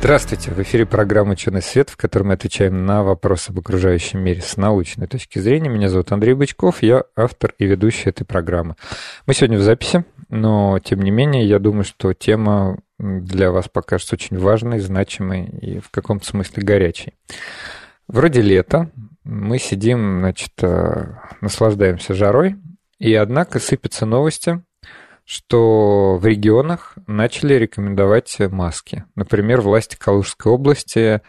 Здравствуйте! В эфире программа «Ученый свет», в которой мы отвечаем на вопросы об окружающем мире с научной точки зрения. Меня зовут Андрей Бычков, я автор и ведущий этой программы. Мы сегодня в записи, но, тем не менее, я думаю, что тема для вас покажется очень важной, значимой и в каком-то смысле горячей. Вроде лета, мы сидим, значит, э, наслаждаемся жарой, и однако сыпятся новости что в регионах начали рекомендовать маски. Например, власти Калужской области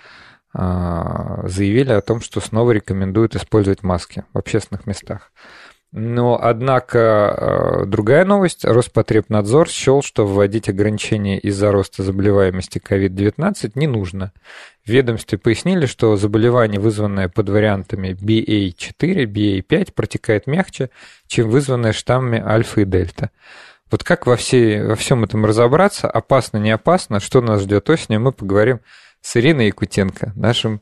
а, заявили о том, что снова рекомендуют использовать маски в общественных местах. Но, однако, а, другая новость. Роспотребнадзор счел, что вводить ограничения из-за роста заболеваемости COVID-19 не нужно. В ведомстве пояснили, что заболевание, вызванное под вариантами BA4, BA5, протекает мягче, чем вызванное штаммами альфа и дельта. Вот как во, всей, во всем этом разобраться, опасно, не опасно, что нас ждет осенью, мы поговорим с Ириной Якутенко, нашим,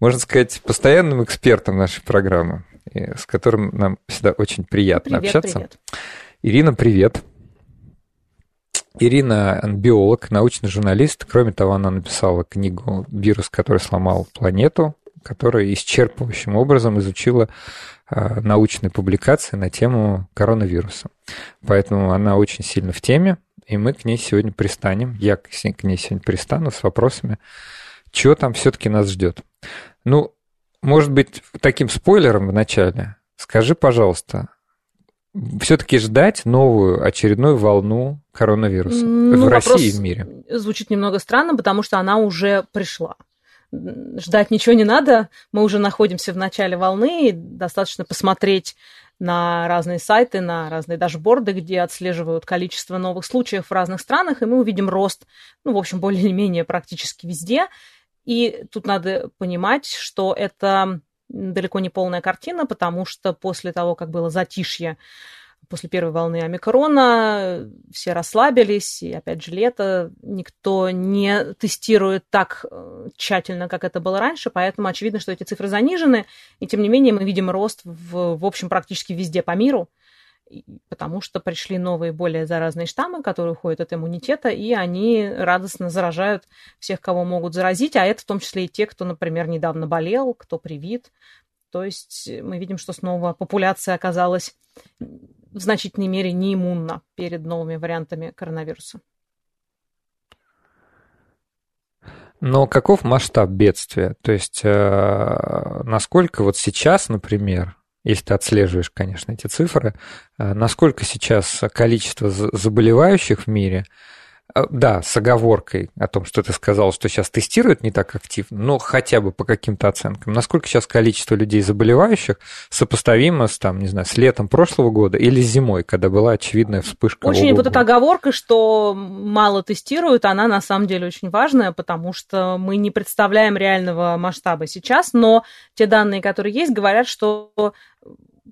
можно сказать, постоянным экспертом нашей программы, с которым нам всегда очень приятно привет, общаться. Привет. Ирина, привет. Ирина биолог, научный журналист. Кроме того, она написала книгу «Вирус, который сломал планету», которая исчерпывающим образом изучила а, научные публикации на тему коронавируса. Поэтому она очень сильно в теме, и мы к ней сегодня пристанем. Я к ней сегодня пристану с вопросами, что там все-таки нас ждет. Ну, может быть, таким спойлером в начале. Скажи, пожалуйста, все-таки ждать новую очередную волну коронавируса ну, в России и в мире? Звучит немного странно, потому что она уже пришла ждать ничего не надо. Мы уже находимся в начале волны, и достаточно посмотреть на разные сайты, на разные дашборды, где отслеживают количество новых случаев в разных странах, и мы увидим рост, ну, в общем, более-менее практически везде. И тут надо понимать, что это далеко не полная картина, потому что после того, как было затишье после первой волны омикрона все расслабились, и опять же лето, никто не тестирует так э, тщательно, как это было раньше, поэтому очевидно, что эти цифры занижены, и тем не менее мы видим рост в, в общем практически везде по миру, потому что пришли новые, более заразные штаммы, которые уходят от иммунитета, и они радостно заражают всех, кого могут заразить, а это в том числе и те, кто, например, недавно болел, кто привит. То есть мы видим, что снова популяция оказалась в значительной мере не иммунна перед новыми вариантами коронавируса. Но каков масштаб бедствия? То есть, э, насколько вот сейчас, например, если ты отслеживаешь, конечно, эти цифры, э, насколько сейчас количество заболевающих в мире – да, с оговоркой о том, что ты сказал, что сейчас тестируют не так активно, но хотя бы по каким-то оценкам. Насколько сейчас количество людей заболевающих сопоставимо с, там, не знаю, с летом прошлого года или зимой, когда была очевидная вспышка? Очень вот эта оговорка, что мало тестируют, она на самом деле очень важная, потому что мы не представляем реального масштаба сейчас, но те данные, которые есть, говорят, что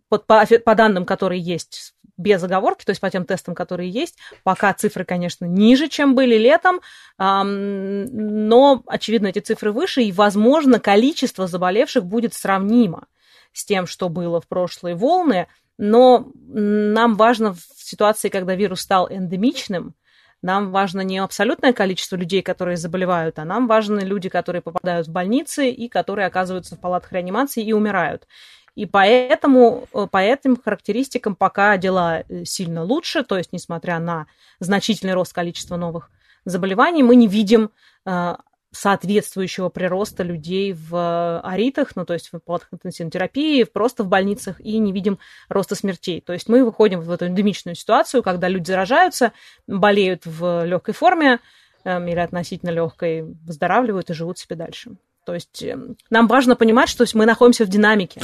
по, по, по данным, которые есть без оговорки, то есть по тем тестам, которые есть. Пока цифры, конечно, ниже, чем были летом, но, очевидно, эти цифры выше, и, возможно, количество заболевших будет сравнимо с тем, что было в прошлые волны, но нам важно в ситуации, когда вирус стал эндемичным, нам важно не абсолютное количество людей, которые заболевают, а нам важны люди, которые попадают в больницы и которые оказываются в палатах реанимации и умирают. И поэтому э, по этим характеристикам пока дела э, сильно лучше, то есть несмотря на значительный рост количества новых заболеваний, мы не видим э, соответствующего прироста людей в аритах, ну, то есть в палатах интенсивной терапии, просто в больницах, и не видим роста смертей. То есть мы выходим в эту эндемичную ситуацию, когда люди заражаются, болеют в легкой форме или относительно легкой, выздоравливают и живут себе дальше. То есть эм, нам важно понимать, что мы находимся в динамике.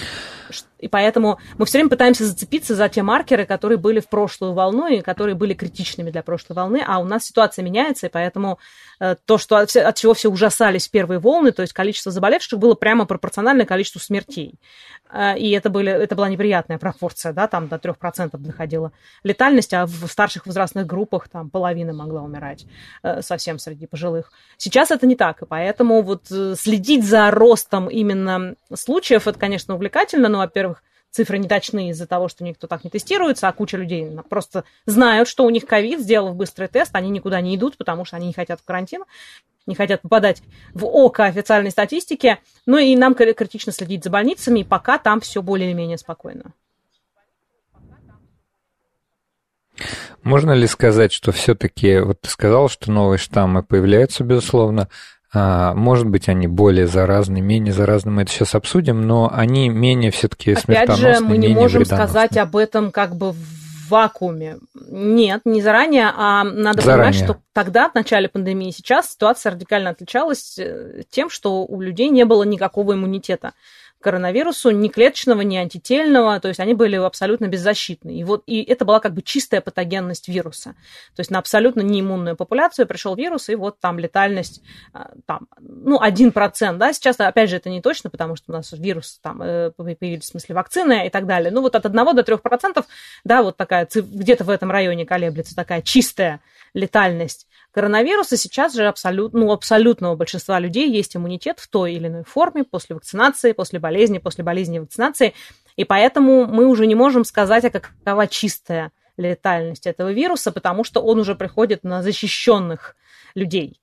И поэтому мы все время пытаемся зацепиться за те маркеры, которые были в прошлую волну и которые были критичными для прошлой волны, а у нас ситуация меняется, и поэтому э, то, что от, от чего все ужасались первые волны, то есть количество заболевших было прямо пропорционально количеству смертей. Э, и это, были, это была неприятная пропорция, да, там до 3% доходила летальность, а в старших возрастных группах там половина могла умирать э, совсем среди пожилых. Сейчас это не так, и поэтому вот следить за ростом именно случаев, это, конечно, увлекательно, но, во-первых, цифры не точны из-за того, что никто так не тестируется, а куча людей просто знают, что у них ковид, сделав быстрый тест, они никуда не идут, потому что они не хотят в карантин, не хотят попадать в око официальной статистики. Ну и нам критично следить за больницами, и пока там все более-менее спокойно. Можно ли сказать, что все-таки, вот ты сказал, что новые штаммы появляются, безусловно, может быть, они более заразны, менее заразны, мы это сейчас обсудим, но они менее все-таки смертоносны, Опять же, мы не можем сказать об этом как бы в вакууме. Нет, не заранее, а надо заранее. понимать, что тогда, в начале пандемии, сейчас ситуация радикально отличалась э, тем, что у людей не было никакого иммунитета коронавирусу, ни клеточного, ни антительного, то есть они были абсолютно беззащитны. И вот и это была как бы чистая патогенность вируса. То есть на абсолютно неиммунную популяцию пришел вирус, и вот там летальность а, там, ну, 1%, да, сейчас, опять же, это не точно, потому что у нас вирус там э, появились, в смысле, вакцины и так далее. Ну, вот от 1 до 3%, да, вот такая, где-то в этом районе колеблется такая чистая летальность коронавируса сейчас же абсолютно, ну, абсолютного большинства людей есть иммунитет в той или иной форме после вакцинации, после болезни, после болезни вакцинации. И поэтому мы уже не можем сказать, а какова чистая летальность этого вируса, потому что он уже приходит на защищенных людей.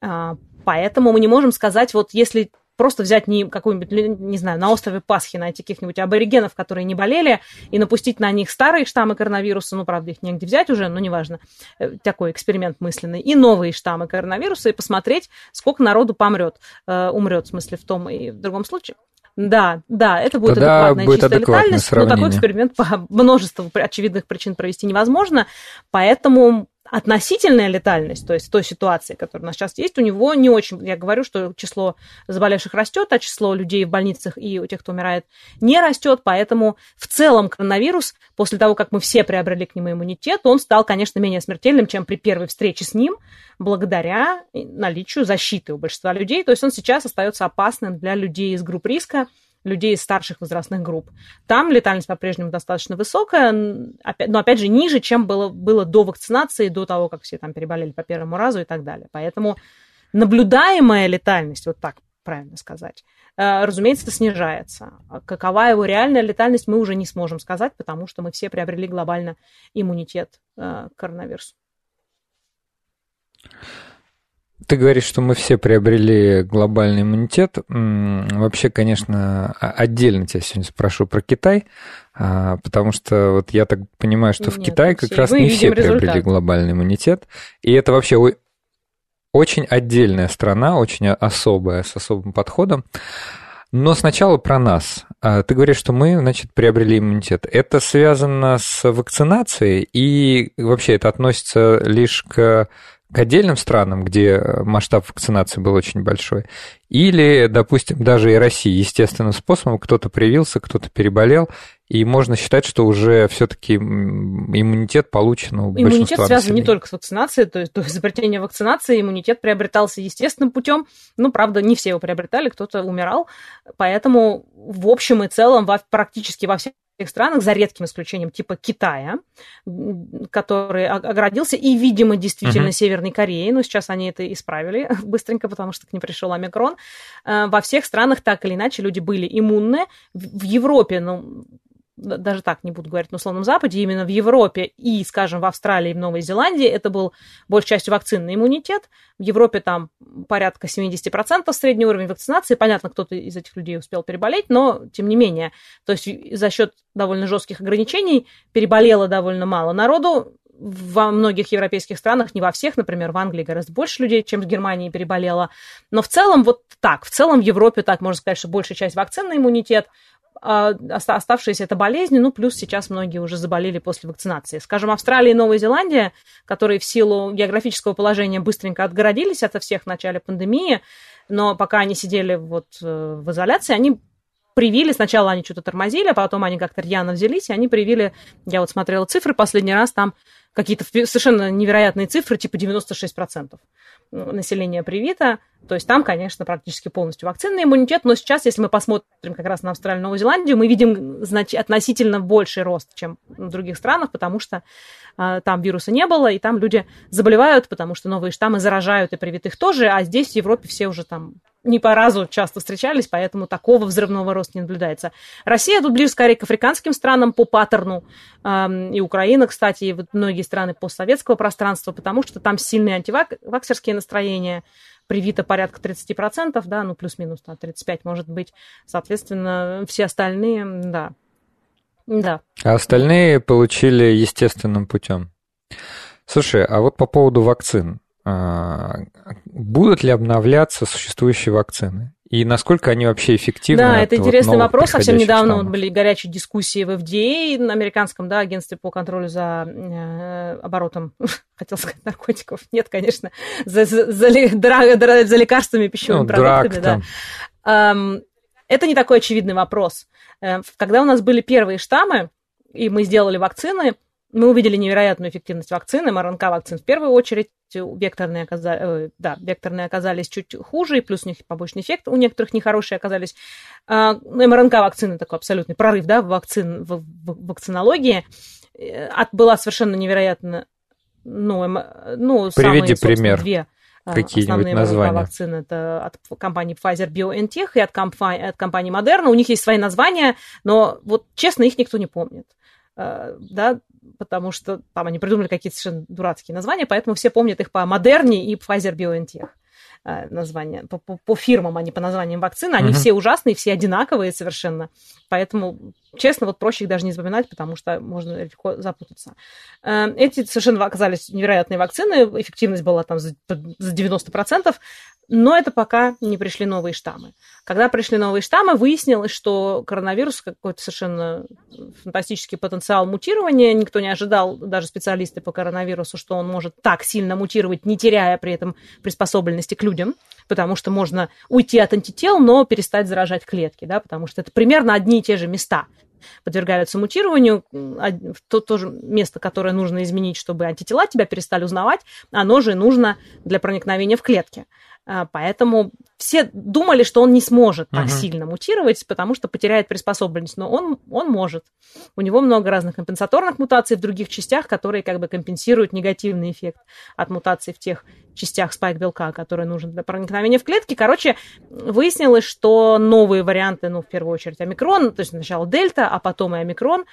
А, поэтому мы не можем сказать, вот если просто взять не какую-нибудь, не знаю, на острове Пасхи найти каких-нибудь аборигенов, которые не болели, и напустить на них старые штаммы коронавируса, ну, правда, их негде взять уже, но неважно, э, такой эксперимент мысленный, и новые штаммы коронавируса, и посмотреть, сколько народу помрет, э, умрет, в смысле, в том и в другом случае. Да, да, это будет Тогда адекватная будет чистая летальность, сравнение. но такой эксперимент по множеству очевидных причин провести невозможно, поэтому относительная летальность, то есть той ситуации, которая у нас сейчас есть, у него не очень, я говорю, что число заболевших растет, а число людей в больницах и у тех, кто умирает, не растет, поэтому в целом коронавирус, после того, как мы все приобрели к нему иммунитет, он стал, конечно, менее смертельным, чем при первой встрече с ним, благодаря наличию защиты у большинства людей, то есть он сейчас остается опасным для людей из групп риска, людей из старших возрастных групп. Там летальность по-прежнему достаточно высокая, но опять же ниже, чем было, было до вакцинации, до того, как все там переболели по первому разу и так далее. Поэтому наблюдаемая летальность, вот так правильно сказать, э, разумеется, снижается. А какова его реальная летальность, мы уже не сможем сказать, потому что мы все приобрели глобально иммунитет э, к коронавирусу. Ты говоришь, что мы все приобрели глобальный иммунитет. Вообще, конечно, отдельно тебя сегодня спрошу про Китай, а, потому что вот я так понимаю, что Нет, в Китае как раз не все результат. приобрели глобальный иммунитет. И это вообще очень отдельная страна, очень особая, с особым подходом. Но сначала про нас. А, ты говоришь, что мы, значит, приобрели иммунитет. Это связано с вакцинацией и вообще это относится лишь к к отдельным странам, где э, масштаб вакцинации был очень большой, или, допустим, даже и России естественным способом кто-то привился, кто-то переболел, и можно считать, что уже все-таки иммунитет получен у Иммунитет связан населения. не только с вакцинацией, то есть до изобретения вакцинации иммунитет приобретался естественным путем. Ну, правда, не все его приобретали, кто-то умирал. Поэтому в общем и целом во, практически во всех странах, за редким исключением типа Китая, который оградился, и, видимо, действительно uh-huh. Северной Кореи, но сейчас они это исправили быстренько, потому что к ним пришел омикрон. Э, во всех странах так или иначе люди были иммунны. В Европе, ну, даже так не буду говорить на условном Западе, именно в Европе и, скажем, в Австралии и в Новой Зеландии это был большей частью вакцинный иммунитет. В Европе там порядка 70% средний уровень вакцинации. Понятно, кто-то из этих людей успел переболеть, но тем не менее. То есть за счет довольно жестких ограничений переболело довольно мало народу. Во многих европейских странах, не во всех, например, в Англии гораздо больше людей, чем в Германии переболело. Но в целом вот так. В целом в Европе так можно сказать, что большая часть вакцинный иммунитет – оставшиеся это болезни, ну, плюс сейчас многие уже заболели после вакцинации. Скажем, Австралия и Новая Зеландия, которые в силу географического положения быстренько отгородились от всех в начале пандемии, но пока они сидели вот э, в изоляции, они привили, сначала они что-то тормозили, а потом они как-то рьяно взялись, и они привили, я вот смотрела цифры последний раз, там какие-то совершенно невероятные цифры, типа 96% населения привито. То есть там, конечно, практически полностью вакцинный иммунитет, но сейчас, если мы посмотрим как раз на Австралию, Новую Зеландию, мы видим знач- относительно больший рост, чем в других странах, потому что э, там вируса не было, и там люди заболевают, потому что новые штаммы заражают и привитых тоже, а здесь в Европе все уже там не по разу часто встречались, поэтому такого взрывного роста не наблюдается. Россия тут ближе скорее к африканским странам по паттерну, и Украина, кстати, и многие страны постсоветского пространства, потому что там сильные антиваксерские настроения, привито порядка 30%, да, ну плюс-минус там 35 может быть. Соответственно, все остальные, да. Да. А остальные получили естественным путем. Слушай, а вот по поводу вакцин. А, будут ли обновляться существующие вакцины? И насколько они вообще эффективны? Да, это интересный вот вопрос. Совсем недавно вот были горячие дискуссии в FDA, на американском да, агентстве по контролю за э, оборотом, хотел сказать, наркотиков. Нет, конечно, за, за, за, за, за лекарствами пищевыми ну, продуктами. Да. Эм, это не такой очевидный вопрос. Э, когда у нас были первые штаммы, и мы сделали вакцины, мы увидели невероятную эффективность вакцины, МРНК-вакцин в первую очередь, векторные, оказали, э, да, векторные оказались чуть хуже, и плюс у них побочный эффект у некоторых нехорошие оказались. А, ну, МРНК-вакцины такой абсолютный прорыв да, в, вакцин, в, вакцинологии. Э, от, была совершенно невероятно... Ну, эм, ну Приведи самые, пример. Две Какие-нибудь названия? вакцины это от компании Pfizer BioNTech и от компании, от компании Moderna. У них есть свои названия, но вот честно, их никто не помнит. Э, да, потому что там они придумали какие-то совершенно дурацкие названия, поэтому все помнят их по Модерне и Pfizer BioNTech э, названия, по, по, по фирмам, а не по названиям вакцины. Они uh-huh. все ужасные, все одинаковые совершенно. Поэтому, честно, вот проще их даже не запоминать, потому что можно легко запутаться. Э, эти совершенно оказались невероятные вакцины, эффективность была там за 90%, но это пока не пришли новые штаммы. Когда пришли новые штаммы, выяснилось, что коронавирус какой-то совершенно фантастический потенциал мутирования. Никто не ожидал, даже специалисты по коронавирусу, что он может так сильно мутировать, не теряя при этом приспособленности к людям, потому что можно уйти от антител, но перестать заражать клетки, да, потому что это примерно одни и те же места подвергаются мутированию. То, то же место, которое нужно изменить, чтобы антитела тебя перестали узнавать, оно же нужно для проникновения в клетки. А, поэтому все думали, что он не сможет так uh-huh. сильно мутировать, потому что потеряет приспособленность, но он, он может. У него много разных компенсаторных мутаций в других частях, которые как бы компенсируют негативный эффект от мутаций в тех частях спайк-белка, которые нужны для проникновения в клетки. Короче, выяснилось, что новые варианты, ну, в первую очередь омикрон, то есть сначала дельта, а потом и омикрон,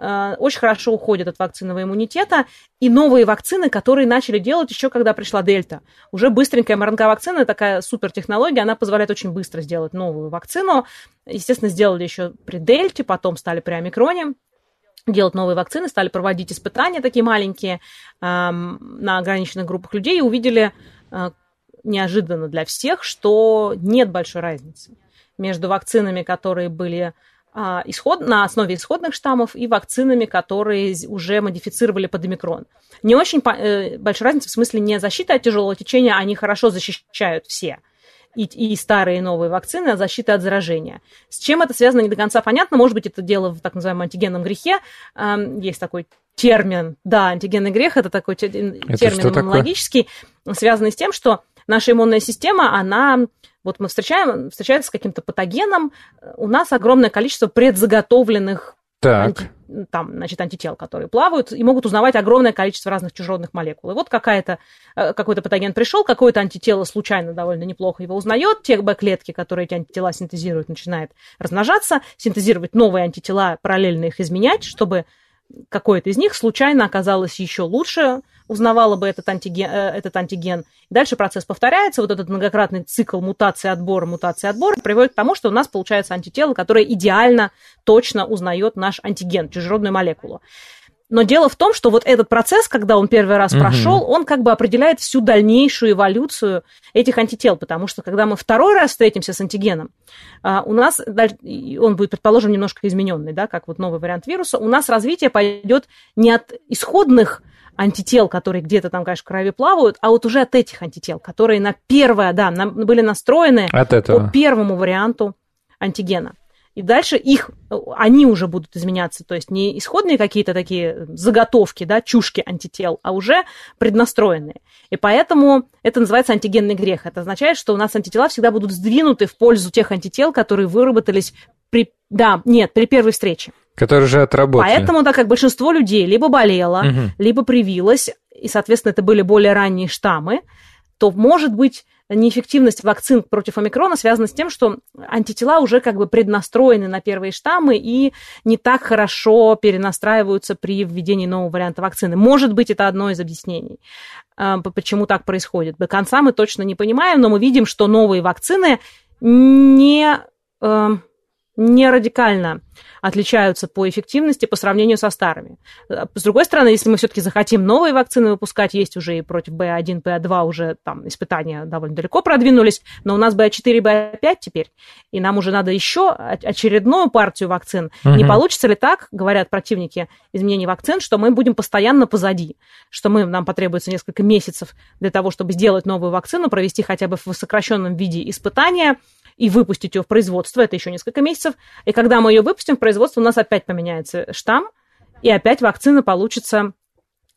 очень хорошо уходят от вакцинного иммунитета, и новые вакцины, которые начали делать еще когда пришла дельта. Уже быстренькая МРНК-вакцина, такая супертехнология, она позволяет очень быстро сделать новую вакцину. Естественно, сделали еще при дельте, потом стали при омикроне делать новые вакцины, стали проводить испытания такие маленькие эм, на ограниченных группах людей и увидели э, неожиданно для всех, что нет большой разницы между вакцинами, которые были исход, на основе исходных штаммов и вакцинами, которые уже модифицировали под омикрон. Не очень э, большая разница в смысле не защита от тяжелого течения, они хорошо защищают все. И, и старые и новые вакцины, а защита от заражения. С чем это связано, не до конца понятно. Может быть, это дело в так называемом антигенном грехе. Есть такой термин, да, антигенный грех, это такой термин иммунологический, связанный с тем, что наша иммунная система, она вот мы встречаем, встречаемся с каким-то патогеном, у нас огромное количество предзаготовленных так. Анти, там, значит, антител, которые плавают и могут узнавать огромное количество разных чужеродных молекул. И вот какая-то, э, какой-то патоген пришел, какое-то антитело случайно довольно неплохо его узнает, те Б-клетки, которые эти антитела синтезируют, начинает размножаться, синтезировать новые антитела, параллельно их изменять, чтобы какое-то из них случайно оказалось еще лучше, узнавала бы этот антиген, э, этот антиген. Дальше процесс повторяется, вот этот многократный цикл мутации отбора, мутации отбора приводит к тому, что у нас получается антитело, которое идеально, точно узнает наш антиген, чужеродную молекулу. но дело в том, что вот этот процесс, когда он первый раз угу. прошел, он как бы определяет всю дальнейшую эволюцию этих антител, потому что когда мы второй раз встретимся с антигеном, а, у нас, он будет, предположим, немножко измененный, да, как вот новый вариант вируса, у нас развитие пойдет не от исходных антител, которые где-то там, конечно, в крови плавают, а вот уже от этих антител, которые на первое, да, на, были настроены от этого. по первому варианту антигена. И дальше их, они уже будут изменяться, то есть не исходные какие-то такие заготовки, да, чушки антител, а уже преднастроенные. И поэтому это называется антигенный грех. Это означает, что у нас антитела всегда будут сдвинуты в пользу тех антител, которые выработались да, нет, при первой встрече. Которые уже отработали. Поэтому, так как большинство людей либо болело, угу. либо привилось, и, соответственно, это были более ранние штаммы, то, может быть, неэффективность вакцин против омикрона связана с тем, что антитела уже как бы преднастроены на первые штаммы и не так хорошо перенастраиваются при введении нового варианта вакцины. Может быть, это одно из объяснений, а, почему так происходит. До конца мы точно не понимаем, но мы видим, что новые вакцины не э, не радикально отличаются по эффективности по сравнению со старыми. С другой стороны, если мы все-таки захотим новые вакцины выпускать, есть уже и против B1, B2 уже там испытания довольно далеко продвинулись, но у нас B4, B5 теперь, и нам уже надо еще очередную партию вакцин. Угу. Не получится ли так, говорят противники изменений вакцин, что мы будем постоянно позади, что мы, нам потребуется несколько месяцев для того, чтобы сделать новую вакцину, провести хотя бы в сокращенном виде испытания, и выпустить ее в производство, это еще несколько месяцев. И когда мы ее выпустим в производство, у нас опять поменяется штамм, и опять вакцина получится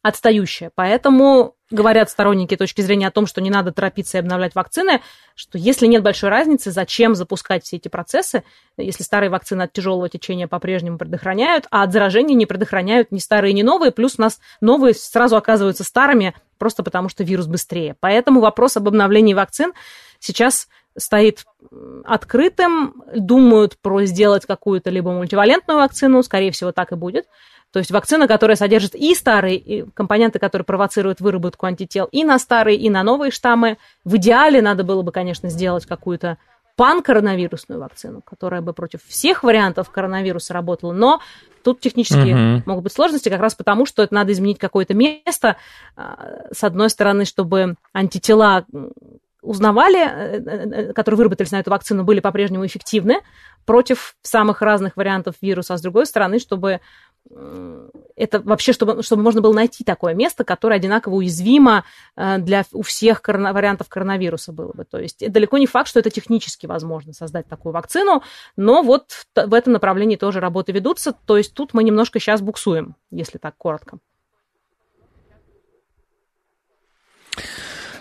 отстающая. Поэтому говорят сторонники точки зрения о том, что не надо торопиться и обновлять вакцины, что если нет большой разницы, зачем запускать все эти процессы, если старые вакцины от тяжелого течения по-прежнему предохраняют, а от заражения не предохраняют ни старые, ни новые, плюс у нас новые сразу оказываются старыми, просто потому что вирус быстрее. Поэтому вопрос об обновлении вакцин сейчас стоит открытым, думают про сделать какую-то либо мультивалентную вакцину, скорее всего, так и будет. То есть вакцина, которая содержит и старые и компоненты, которые провоцируют выработку антител и на старые, и на новые штаммы. В идеале надо было бы, конечно, сделать какую-то панкоронавирусную вакцину, которая бы против всех вариантов коронавируса работала, но тут технически угу. могут быть сложности, как раз потому, что это надо изменить какое-то место, а, с одной стороны, чтобы антитела узнавали, э, э, э, которые выработались на эту вакцину, были по-прежнему эффективны против самых разных вариантов вируса, а с другой стороны, чтобы это вообще, чтобы, чтобы можно было найти такое место, которое одинаково уязвимо для у всех корона, вариантов коронавируса было бы. То есть далеко не факт, что это технически возможно создать такую вакцину, но вот в этом направлении тоже работы ведутся. То есть тут мы немножко сейчас буксуем, если так коротко.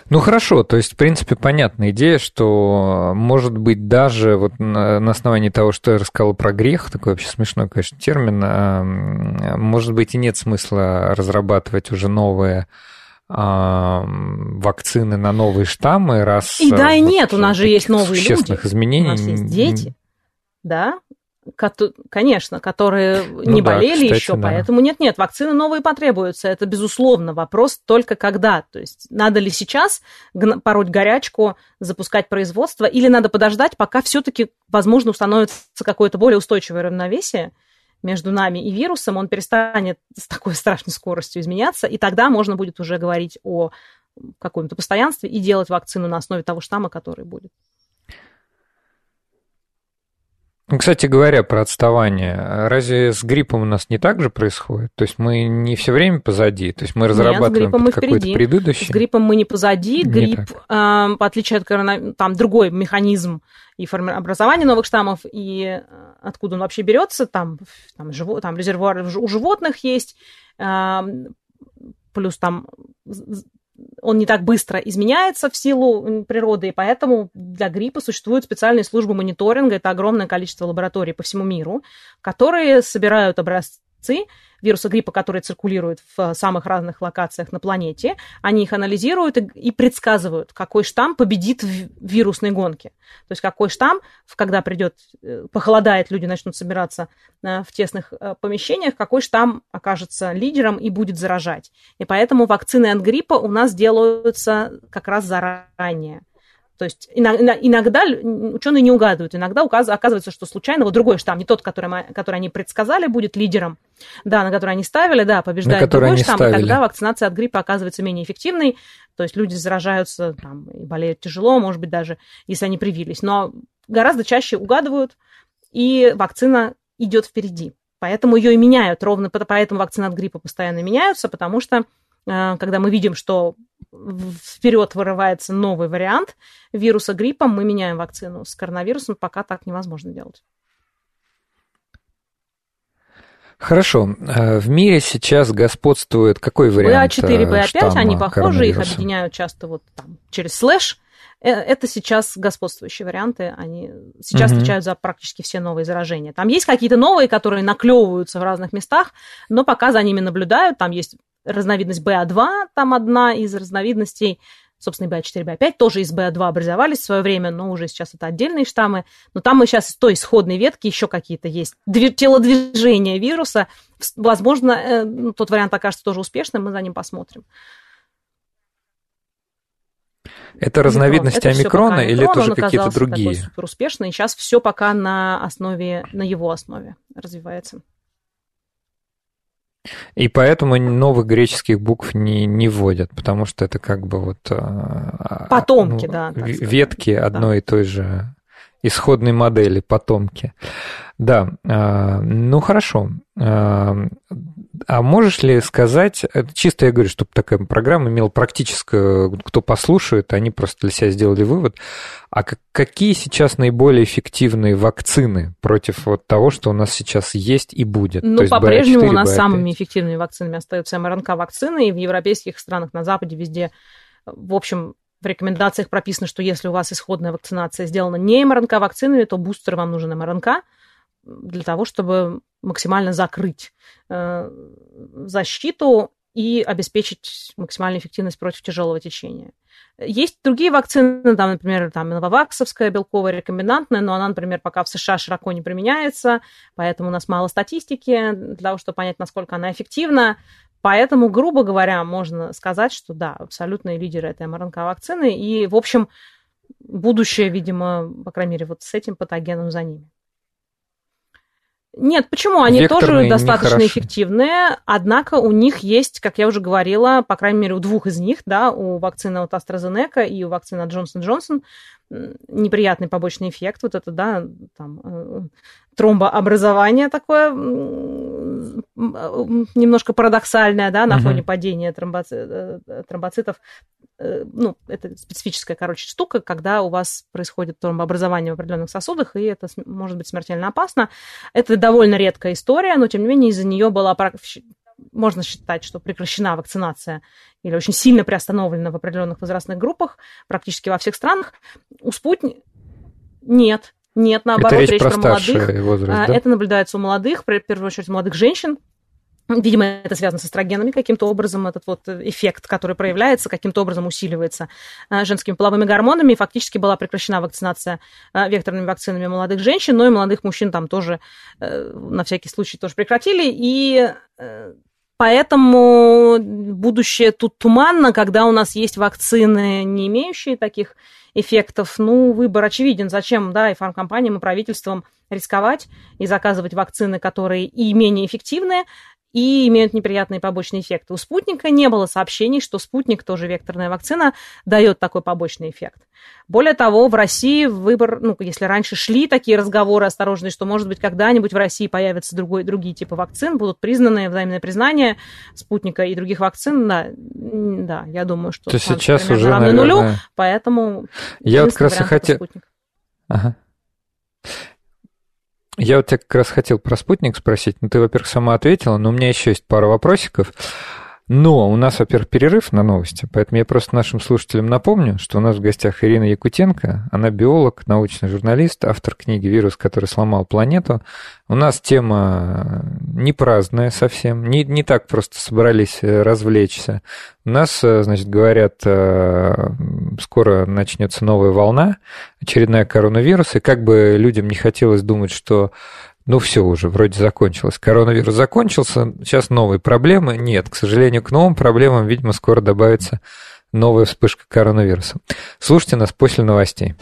Ну хорошо, то есть, в принципе, понятная идея, что, может быть, даже вот на, основании того, что я рассказал про грех, такой вообще смешной, конечно, термин, а, может быть, и нет смысла разрабатывать уже новые а, вакцины на новые штаммы, раз... И да, и нет, у нас же есть новые люди. изменений. У нас есть дети, да, конечно, которые ну не да, болели кстати, еще, да. поэтому нет-нет, вакцины новые потребуются, это безусловно. Вопрос только когда. То есть надо ли сейчас пороть горячку, запускать производство, или надо подождать, пока все-таки, возможно, установится какое-то более устойчивое равновесие между нами и вирусом, он перестанет с такой страшной скоростью изменяться, и тогда можно будет уже говорить о каком-то постоянстве и делать вакцину на основе того штамма, который будет. Ну, кстати говоря, про отставание. Разве с гриппом у нас не так же происходит? То есть мы не все время позади? То есть мы разрабатываем Нет, какой-то предыдущий? С гриппом мы не позади. Не Грипп, э, в отличие от коронавируса, там другой механизм и образования новых штаммов, и э, откуда он вообще берется, там, там, живо, там резервуар у животных есть, э, плюс там он не так быстро изменяется в силу природы, и поэтому для гриппа существуют специальные службы мониторинга, это огромное количество лабораторий по всему миру, которые собирают образцы вируса гриппа, которые циркулируют в самых разных локациях на планете, они их анализируют и предсказывают, какой штамм победит в вирусной гонке. То есть какой штамм, когда придет, э, похолодает, люди начнут собираться э, в тесных э, помещениях, какой штамм окажется лидером и будет заражать. И поэтому вакцины от гриппа у нас делаются как раз заранее. То есть иногда ученые не угадывают, иногда оказывается, что случайно вот другой штамм, не тот, который, мы, который они предсказали, будет лидером – Да, на которые они ставили, да, побеждает другой штамм, ставили. и тогда вакцинация от гриппа оказывается менее эффективной, то есть люди заражаются там, и болеют тяжело, может быть, даже если они привились, но гораздо чаще угадывают, и вакцина идет впереди. Поэтому ее и меняют, ровно поэтому вакцины от гриппа постоянно меняются, потому что когда мы видим, что вперед вырывается новый вариант вируса гриппа, мы меняем вакцину. С коронавирусом пока так невозможно делать. Хорошо. Э, в мире сейчас господствует какой вариант BA4, BA5, они похожи, их объединяют часто вот там через слэш. Э, это сейчас господствующие варианты, они сейчас угу. отвечают за практически все новые заражения. Там есть какие-то новые, которые наклевываются в разных местах, но пока за ними наблюдают. Там есть разновидность BA2, там одна из разновидностей собственно, BA4, BA5 тоже из BA2 образовались в свое время, но уже сейчас это отдельные штаммы. Но там мы сейчас из той исходной ветки еще какие-то есть. Телодвижения вируса. Возможно, э, ну, тот вариант окажется тоже успешным, мы за ним посмотрим. Это разновидность это омикрона или это уже какие-то другие? Супер успешный. Сейчас все пока на основе, на его основе развивается. И поэтому новых греческих букв не, не вводят, потому что это как бы вот... А, потомки, ну, да. Ветки да. одной и той же исходной модели, потомки. Да, а, ну хорошо. А, можешь ли сказать, чисто я говорю, чтобы такая программа имела практическую, кто послушает, они просто для себя сделали вывод, а какие сейчас наиболее эффективные вакцины против вот того, что у нас сейчас есть и будет? Ну, по-прежнему у нас BA5. самыми эффективными вакцинами остаются МРНК-вакцины, и в европейских странах, на Западе, везде, в общем, в рекомендациях прописано, что если у вас исходная вакцинация сделана не МРНК-вакцинами, то бустер вам нужен МРНК для того, чтобы максимально закрыть э, защиту и обеспечить максимальную эффективность против тяжелого течения. Есть другие вакцины, там, например, там нововаксовская белковая рекомендантная, но она, например, пока в США широко не применяется, поэтому у нас мало статистики для того, чтобы понять, насколько она эффективна. Поэтому, грубо говоря, можно сказать, что да, абсолютные лидеры этой МРНК-вакцины, и, в общем, будущее, видимо, по крайней мере, вот с этим патогеном за ними. Нет, почему? Они Векторные тоже достаточно эффективные, однако у них есть, как я уже говорила, по крайней мере, у двух из них, да, у вакцины от AstraZeneca и у вакцины от Johnson Johnson, неприятный побочный эффект, вот это, да, там, э, тромбообразование такое немножко парадоксальное, да, на uh-huh. фоне падения тромбоци... Э, тромбоцитов. Э, ну, это специфическая, короче, штука, когда у вас происходит тромбообразование в определенных сосудах, и это может быть смертельно опасно. Это довольно редкая история, но, тем не менее, из-за нее была можно считать, что прекращена вакцинация или очень сильно приостановлена в определенных возрастных группах практически во всех странах. У Спутника нет, нет, наоборот, это речь, речь про, про молодых. Возраст, а, да? Это наблюдается у молодых, в первую очередь у молодых женщин. Видимо, это связано с эстрогенами каким-то образом, этот вот эффект, который проявляется, каким-то образом усиливается а, женскими половыми гормонами. И фактически была прекращена вакцинация а, векторными вакцинами молодых женщин, но и молодых мужчин там тоже э, на всякий случай тоже прекратили. И э, Поэтому будущее тут туманно, когда у нас есть вакцины, не имеющие таких эффектов. Ну, выбор очевиден. Зачем, да, и фармкомпаниям, и правительствам рисковать и заказывать вакцины, которые и менее эффективные, и имеют неприятные побочные эффекты. У спутника не было сообщений, что спутник, тоже векторная вакцина, дает такой побочный эффект. Более того, в России выбор, ну, если раньше шли такие разговоры осторожные, что, может быть, когда-нибудь в России появятся другой, другие типы вакцин, будут признаны взаимное признание спутника и других вакцин, да, да я думаю, что... То сейчас уже, наверное... нулю, поэтому... Я вот как раз и хотел... Ага. Я вот тебя как раз хотел про спутник спросить. Ну, ты, во-первых, сама ответила, но у меня еще есть пара вопросиков. Но у нас, во-первых, перерыв на новости, поэтому я просто нашим слушателям напомню, что у нас в гостях Ирина Якутенко, она биолог, научный журналист, автор книги «Вирус, который сломал планету». У нас тема не праздная совсем, не, не так просто собрались э, развлечься. У нас, э, значит, говорят, э, скоро начнется новая волна, очередная коронавирус, и как бы людям не хотелось думать, что ну все уже, вроде закончилось. Коронавирус закончился, сейчас новые проблемы. Нет, к сожалению, к новым проблемам, видимо, скоро добавится новая вспышка коронавируса. Слушайте нас после новостей.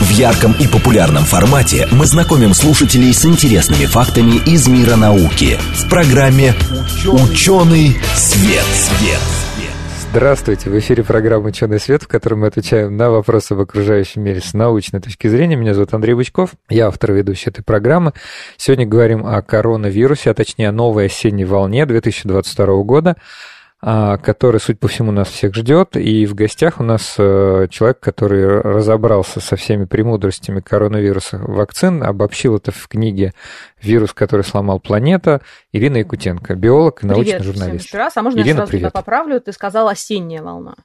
В ярком и популярном формате мы знакомим слушателей с интересными фактами из мира науки в программе «Ученый свет». свет. Здравствуйте! В эфире программа «Ученый свет», в которой мы отвечаем на вопросы об окружающем мире с научной точки зрения. Меня зовут Андрей Бычков, я автор и ведущий этой программы. Сегодня говорим о коронавирусе, а точнее о новой осенней волне 2022 года. А, который, судя по всему, нас всех ждет. И в гостях у нас э, человек, который разобрался со всеми премудростями коронавируса вакцин, обобщил это в книге «Вирус, который сломал планета». Ирина Якутенко, биолог и научный Привет журналист. Всем раз. А можно Ирина, я сразу привет. тебя поправлю? Ты сказал осенняя волна.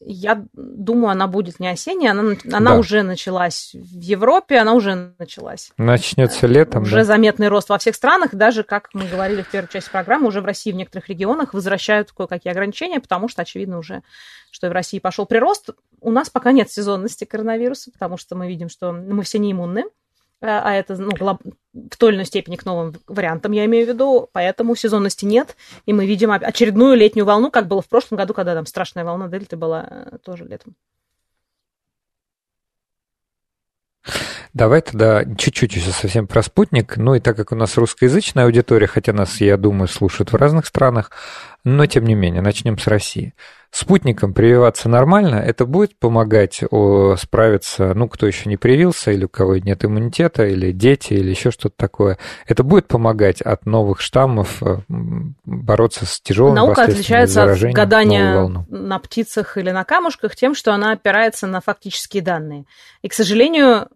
Я думаю, она будет не осенняя, она, она Да. уже началась в Европе, она уже началась. Начнется летом, уже да? заметный рост во всех странах, даже, как мы говорили в первой части программы, уже в России в некоторых регионах возвращают кое-какие ограничения, потому что очевидно уже, что и в России пошел прирост. У нас пока нет сезонности коронавируса, потому что мы видим, что мы все не иммунны, а а это ну, в той или иной степени к новым вариантам, я имею в виду, поэтому сезонности нет, и мы видим очередную летнюю волну, как было в прошлом году, когда там страшная волна дельты была э, тоже летом. Давай тогда чуть-чуть еще совсем про спутник. Ну и так как у нас русскоязычная аудитория, хотя нас, я думаю, слушают в разных странах, но тем не менее, начнем с России. Спутником прививаться нормально, это будет помогать справиться, ну, кто еще не привился, или у кого нет иммунитета, или дети, или еще что-то такое. Это будет помогать от новых штаммов э, бороться с тяжелым Наука отличается от гадания на птицах или на камушках тем, что она опирается на фактические данные. И, к сожалению,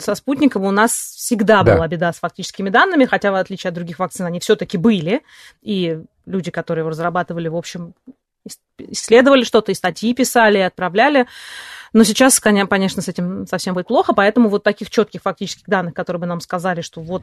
со спутником у нас всегда Да. была беда с фактическими данными, хотя, в отличие от других вакцин, они все-таки были. И люди, которые его разрабатывали, в общем, исследовали что-то, и статьи писали, и отправляли. Но сейчас, конечно, с этим совсем будет плохо, поэтому вот таких четких фактических данных, которые бы нам сказали, что вот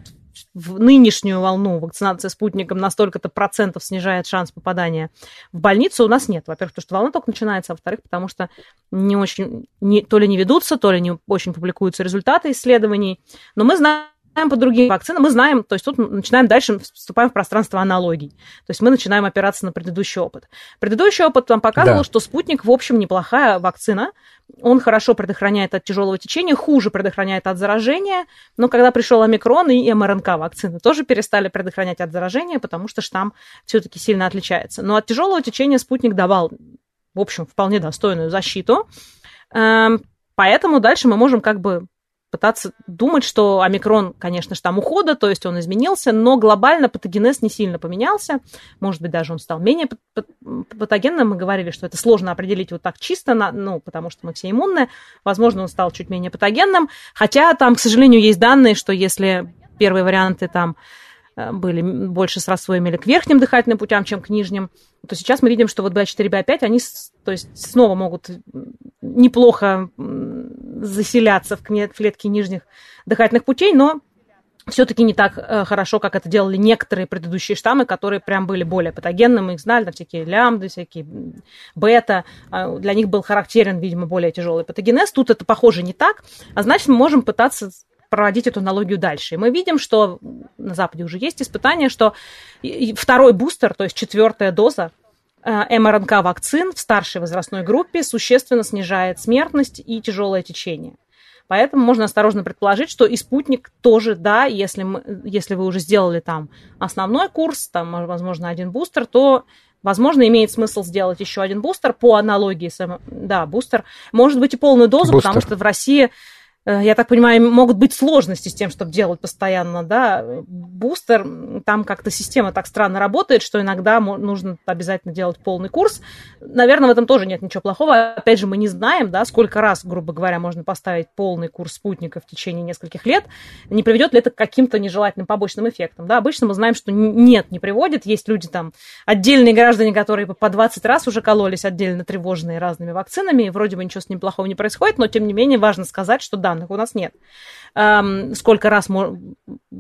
в нынешнюю волну вакцинация спутником на столько-то процентов снижает шанс попадания в больницу, у нас нет. Во-первых, потому что волна только начинается, а во-вторых, потому что не очень, не, то ли не ведутся, то ли не очень публикуются результаты исследований. Но мы знаем по другим вакцинам, мы знаем, то есть тут начинаем дальше, вступаем в пространство аналогий. То есть мы начинаем опираться на предыдущий опыт. Предыдущий опыт нам показывал, Да. что спутник, в общем, неплохая вакцина. Он хорошо предохраняет от тяжелого течения, хуже предохраняет от заражения. Но когда пришел омикрон и МРНК вакцины, тоже перестали предохранять от заражения, потому что штамм все-таки сильно отличается. Но от тяжелого течения спутник давал, в общем, вполне достойную защиту. Эм, Поэтому дальше мы можем как бы пытаться думать, что омикрон, конечно, штамм ухода, то есть он изменился, но глобально патогенез не сильно поменялся. Может быть, даже он стал менее пат- пат- патогенным. Мы говорили, что это сложно определить вот так чисто, ну, потому что мы все иммунны. Возможно, он стал чуть менее патогенным. Хотя там, к сожалению, есть данные, что если первые варианты там были м- больше сродство имели к верхним дыхательным путям, чем к нижним, то сейчас мы видим, что вот B4, B5, они с- то есть снова могут неплохо заселяться в клетки нижних дыхательных путей, но все-таки не так э, хорошо, как это делали некоторые предыдущие штаммы, которые прям были более патогенными, мы их знали, там всякие лямбды, всякие бета, а, для них был характерен, видимо, более тяжелый патогенез. Тут это, похоже, не так, а значит, мы можем пытаться проводить эту аналогию дальше. И мы видим, что на Западе уже есть испытания, что второй бустер, то есть четвертая доза э, МРНК вакцин в старшей возрастной группе существенно снижает смертность и тяжелое течение. Поэтому можно осторожно предположить, что и спутник тоже, да, если, мы, если вы уже сделали там основной курс, там, возможно, один бустер, то, возможно, имеет смысл сделать еще один бустер по аналогии с, М- да, бустер. Может быть и полную дозу, Бустер. потому что в России я так понимаю, могут быть сложности с тем, чтобы делать постоянно, да, бустер, там как-то система так странно работает, что иногда нужно обязательно делать полный курс. Наверное, в этом тоже нет ничего плохого. Опять же, мы не знаем, да, сколько раз, грубо говоря, можно поставить полный курс спутника в течение нескольких лет. Не приведет ли это к каким-то нежелательным побочным эффектам, да? Обычно мы знаем, что нет, не приводит. Есть люди там, отдельные граждане, которые по 20 раз уже кололись отдельно тревожные разными вакцинами, и вроде бы ничего с ним плохого не происходит, но, тем не менее, важно сказать, что данных у нас нет. Эм, сколько раз, мо-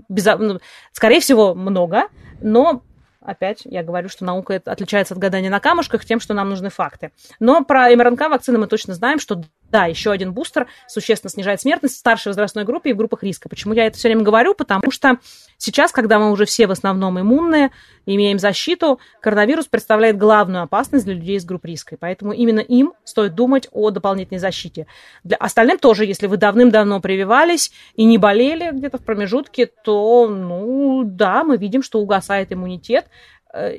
безо- ну, скорее всего, много, но опять я говорю, что наука отличается от гадания на камушках тем, что нам нужны факты. Но про МРНК вакцины мы точно знаем, что да, еще один бустер существенно снижает смертность в старшей возрастной группе и в группах риска. Почему я это все время говорю? Потому что сейчас, когда мы уже все в основном иммунные, имеем защиту, коронавирус представляет главную опасность для людей из групп риска. И поэтому именно им стоит думать о дополнительной защите. Для остальным тоже, если вы давным-давно прививались и не болели где-то в промежутке, то, ну, да, мы видим, что угасает иммунитет, э,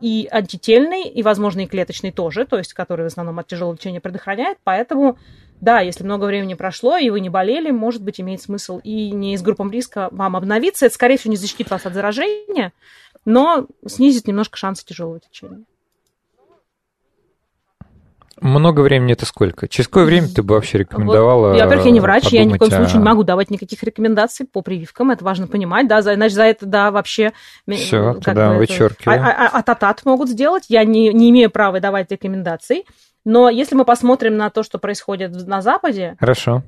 и антительный, и, возможно, и клеточный тоже, то есть который в основном от тяжелого лечения предохраняет. Поэтому, да, если много времени прошло, и вы не болели, может быть, имеет смысл и не с группом риска вам обновиться. Это, скорее всего, не защитит вас от заражения, но снизит немножко шансы тяжелого течения. Много времени это сколько? Через какое время ты бы вообще рекомендовала? Вот, во-первых, я не врач, я ни в коем о... случае не могу давать никаких рекомендаций по прививкам, это важно понимать, да, за, значит, за это, да, вообще... Все, тогда бы, вычеркиваю. А, а, а татат могут сделать, я не, не имею права давать рекомендаций, но если мы посмотрим на то, что происходит на Западе, Хорошо.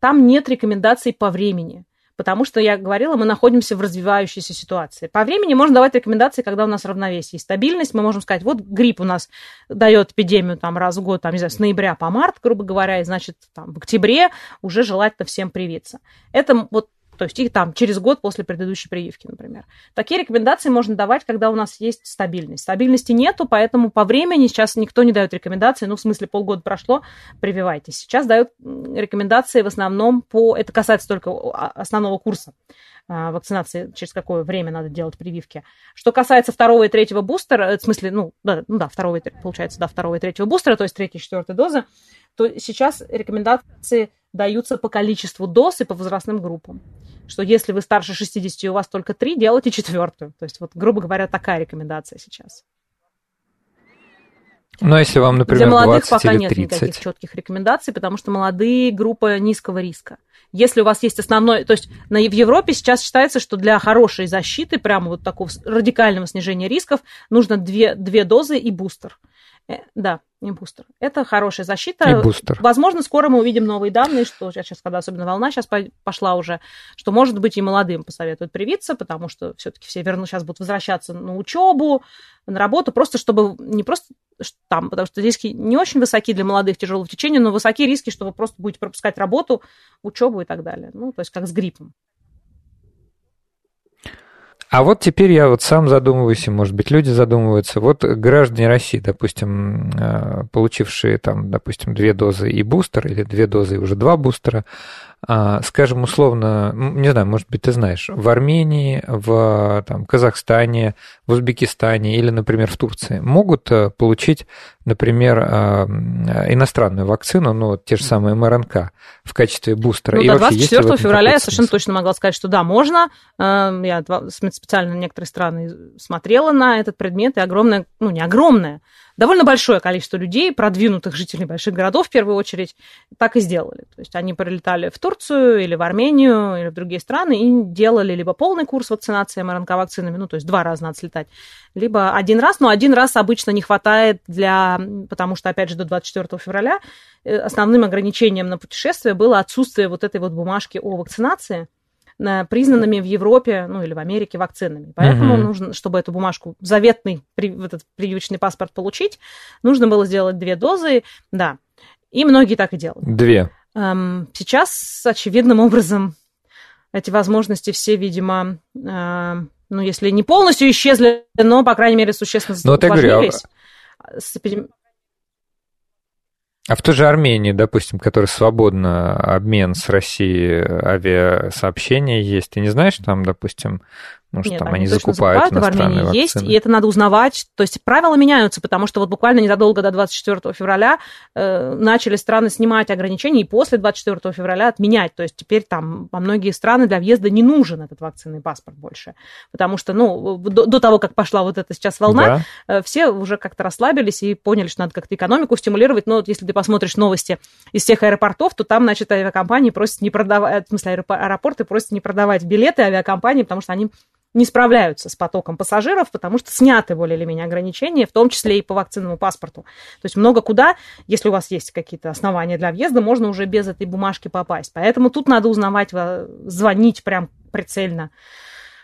там нет рекомендаций по времени потому что, я говорила, мы находимся в развивающейся ситуации. По времени можно давать рекомендации, когда у нас равновесие и стабильность. Мы можем сказать, вот грипп у нас дает эпидемию там раз в год, там, не знаю, с ноября по март, грубо говоря, и, значит, там, в октябре уже желательно всем привиться. Это вот то есть их там через год после предыдущей прививки, например. Такие рекомендации можно давать, когда у нас есть стабильность. Стабильности нету, поэтому по времени сейчас никто не дает рекомендации, ну, в смысле, полгода прошло, прививайтесь. Сейчас дают рекомендации в основном по... Это касается только основного курса а, вакцинации, через какое время надо делать прививки. Что касается второго и третьего бустера, э, в смысле, ну, да, ну да, второго, получается, да, второго и третьего бустера, то есть третьей и четвертой дозы, то сейчас рекомендации даются по количеству доз и по возрастным группам. Что если вы старше 60 и у вас только три, делайте четвертую. То есть, вот, грубо говоря, такая рекомендация сейчас. Но если вам, например, Для молодых 20 пока или нет 30. никаких четких рекомендаций, потому что молодые группа низкого риска. Если у вас есть основной... То есть на, в Европе сейчас считается, что для хорошей защиты, прямо вот такого радикального снижения рисков, нужно две, две дозы и бустер. Э, да, и бустер. Это хорошая защита. И бустер. Возможно, скоро мы увидим новые данные, что сейчас, когда особенно волна сейчас пошла уже, что, может быть, и молодым посоветуют привиться, потому что все-таки все верну, сейчас будут возвращаться на учебу, на работу, просто чтобы не просто там, потому что риски не очень высоки для молодых тяжелого течения, но высокие риски, что вы просто будете пропускать работу, учебу и так далее. Ну, то есть как с гриппом. А вот теперь я вот сам задумываюсь, и, может быть, люди задумываются. Вот граждане России, допустим, э, получившие там, допустим, две дозы и бустер, или две дозы и уже два бустера, скажем, условно, не знаю, может быть, ты знаешь, в Армении, в там, Казахстане, в Узбекистане или, например, в Турции могут э, получить, например, а, иностранную вакцину, ну, те же самые МРНК в качестве бустера. Ну, и до 24 февраля я совершенно точно могла сказать, что да, можно. Эм, я специально некоторые страны смотрела на этот предмет, и огромное, ну, не огромное, довольно большое количество людей, продвинутых жителей больших городов в первую очередь, так и сделали. То есть они прилетали в Турцию или в Армению или в другие страны и делали либо полный курс вакцинации МРНК-вакцинами, ну, то есть два раза надо слетать, либо один раз, но один раз обычно не хватает для, потому что, опять же, до 24 февраля э, основным ограничением на путешествие было отсутствие вот этой вот бумажки о вакцинации, признанными в Европе, ну или в Америке вакцинами. Поэтому угу. нужно, чтобы эту бумажку, заветный этот прививочный паспорт получить, нужно было сделать две дозы, да. И многие так и делают. Две. Эм, сейчас, очевидным образом, эти возможности все, видимо, э, ну, если не полностью исчезли, но, по крайней мере, существенно но ну, усложнились. С эпидем... А в той же Армении, допустим, которая свободно обмен с Россией авиасообщения есть, ты не знаешь, там, допустим, ну, что Нет, там они, они закупают, закупают в Армении вакцины. есть, и это надо узнавать. То есть правила меняются, потому что вот буквально незадолго до 24 февраля э, начали страны снимать ограничения, и после 24 февраля отменять. То есть теперь там во многие страны для въезда не нужен этот вакцинный паспорт больше. Потому что, ну, до, до того, как пошла вот эта сейчас волна, да. э, все уже как-то расслабились и поняли, что надо как-то экономику стимулировать. Но вот если ты посмотришь новости из всех аэропортов, то там, значит, авиакомпании просят не продавать, в смысле, аэропорты просят не продавать билеты авиакомпании, потому что они не справляются с потоком пассажиров, потому что сняты более или менее ограничения, в том числе и по вакцинному паспорту. То есть много куда, если у вас есть какие-то основания для въезда, можно уже без этой бумажки попасть. Поэтому тут надо узнавать, звонить прям прицельно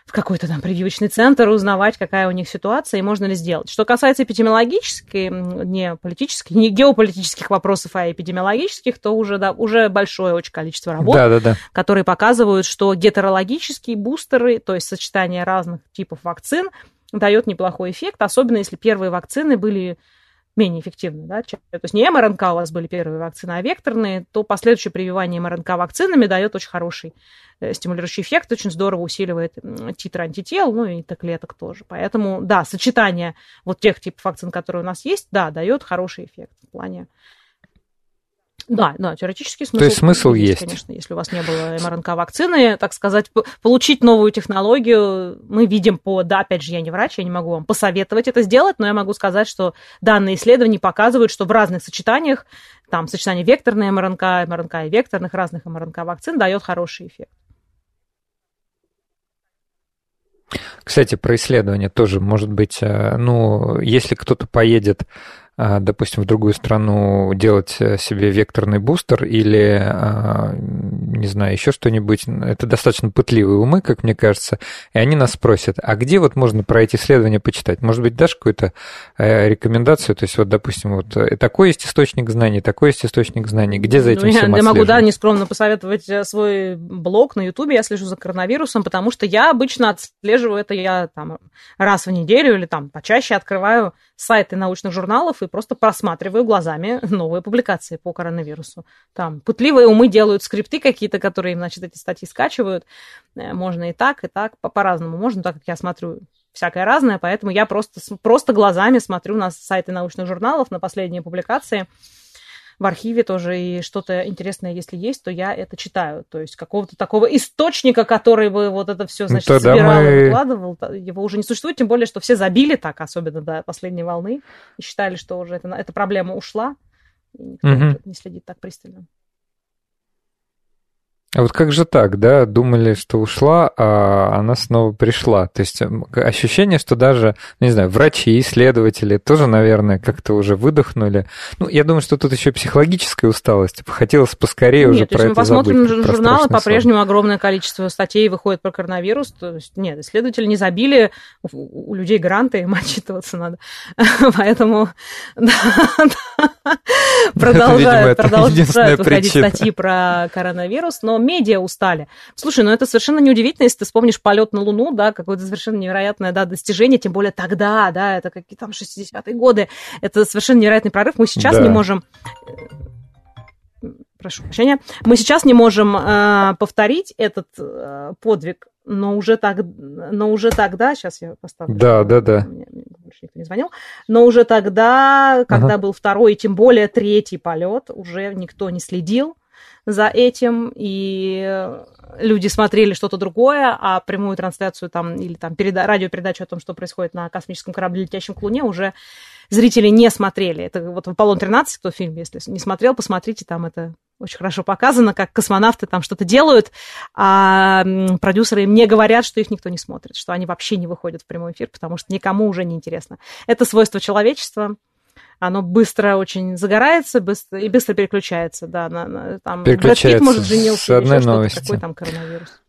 в какой-то там прививочный центр, узнавать, какая у них ситуация и можно ли сделать. Что касается эпидемиологической, не политических, не геополитических вопросов, а эпидемиологических, то уже, да, уже большое очень количество работ, да, да, да. которые показывают, что гетерологические бустеры, то есть сочетание разных типов вакцин, дает неплохой эффект, особенно если первые вакцины были менее эффективны. Да? То есть не МРНК у вас были первые вакцины, а векторные, то последующее прививание МРНК вакцинами дает очень хороший э, стимулирующий эффект, очень здорово усиливает титры антител, ну и клеток тоже. Поэтому, да, сочетание вот тех типов вакцин, которые у нас есть, да, дает хороший эффект в плане да, да, теоретически смысл. То есть смысл есть, Конечно, если у вас не было МРНК-вакцины, так сказать, получить новую технологию, мы видим по, да, опять же, я не врач, я не могу вам посоветовать это сделать, но я могу сказать, что данные исследования показывают, что в разных сочетаниях, там, сочетание векторной МРНК, МРНК и векторных разных МРНК-вакцин дает хороший эффект. Кстати, про исследование тоже, может быть, э, ну, если кто-то поедет допустим, в другую страну делать э, себе векторный бустер или, а, не знаю, еще что-нибудь. Это достаточно пытливые умы, как мне кажется, и они нас спросят, а где вот можно про эти исследования почитать? Может быть, дашь какую-то э, рекомендацию? То есть вот, допустим, вот э, такой есть источник знаний, такой есть источник знаний. Где за этим ну, всем Я могу, да, нескромно посоветовать свой блог на Ютубе, я слежу за коронавирусом, потому что я обычно отслеживаю это я там раз в неделю или там почаще открываю сайты научных журналов и просто просматриваю глазами новые публикации по коронавирусу. Там пытливые умы делают скрипты какие-то, которые им, значит, эти статьи скачивают. Э, можно и так, и так, по-разному. Можно, так как я смотрю всякое разное, поэтому я просто, просто глазами смотрю на сайты научных журналов, на последние публикации в архиве тоже, и что-то интересное, если есть, то я это читаю. То есть какого-то такого источника, который бы вот это все, значит, Тогда собирал мы... и выкладывал, его уже не существует, тем более, что все забили так, особенно до последней волны, и считали, что уже это, эта проблема ушла, и никто угу. не следит так пристально. А вот как же так, да? Думали, что ушла, а она снова пришла. То есть ощущение, что даже, не знаю, врачи, исследователи тоже, наверное, как-то уже выдохнули. Ну, я думаю, что тут еще психологическая усталость. Хотелось поскорее нет, уже про это мы посмотрим забыть, журналы, по-прежнему огромное количество статей выходит про коронавирус. То есть, нет, исследователи не забили, у, у людей гранты, им отчитываться надо. Поэтому продолжают, продолжают выходить статьи про коронавирус, но медиа устали. Слушай, ну это совершенно неудивительно, если ты вспомнишь полет на Луну, да, какое-то совершенно невероятное, да, достижение, тем более тогда, да, это какие там 60-е годы, это совершенно невероятный прорыв. Мы сейчас да. не можем э, прошу прощения, мы сейчас не можем э, повторить этот э, подвиг, но уже так, но уже тогда, сейчас я поставлю. Да, да, да. Больше никто не звонил, но уже тогда, когда ага. был второй и тем более третий полет, уже никто не следил за этим, и люди смотрели что-то другое, а прямую трансляцию там или там переда- радиопередачу о том, что происходит на космическом корабле, летящем к Луне, уже зрители не смотрели. Это вот «Аполлон-13», кто фильм, если не смотрел, посмотрите, там это очень хорошо показано, как космонавты там что-то делают, а продюсеры им не говорят, что их никто не смотрит, что они вообще не выходят в прямой эфир, потому что никому уже не интересно. Это свойство человечества, оно быстро очень загорается быстро, и быстро переключается, да, на, на, там переключается Брэд Питт, может, женился, с одной новости. какой там коронавирус.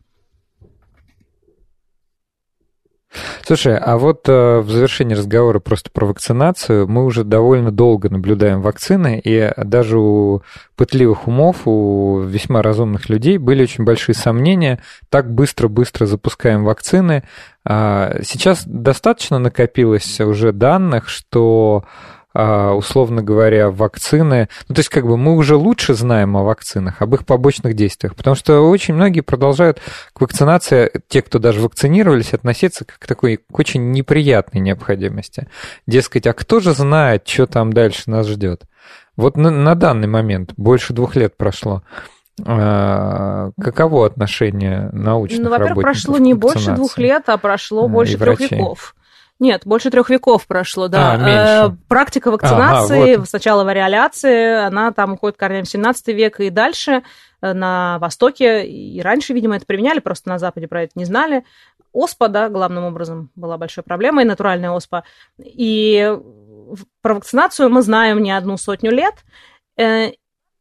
Слушай, а вот э, в завершении разговора просто про вакцинацию мы уже довольно долго наблюдаем вакцины, и даже у пытливых умов, у весьма разумных людей были очень большие сомнения, так быстро-быстро запускаем вакцины. А сейчас достаточно накопилось уже данных, что условно говоря, вакцины. Ну, то есть, как бы мы уже лучше знаем о вакцинах, об их побочных действиях, потому что очень многие продолжают к вакцинации, те, кто даже вакцинировались, относиться как к такой к очень неприятной необходимости. Дескать, а кто же знает, что там дальше нас ждет? Вот на, на данный момент, больше двух лет прошло, а, каково отношение научных ну, во-первых, прошло не больше двух лет, а прошло больше трех веков. Нет, больше трех веков прошло, да. А, меньше. Э, практика вакцинации, ага, вот. сначала вариоляции, она там уходит корням в 17 век и дальше э, на Востоке, и раньше, видимо, это применяли, просто на Западе про это не знали. Оспа, да, главным образом была большой проблемой, натуральная оспа. И про вакцинацию мы знаем не одну сотню лет, э,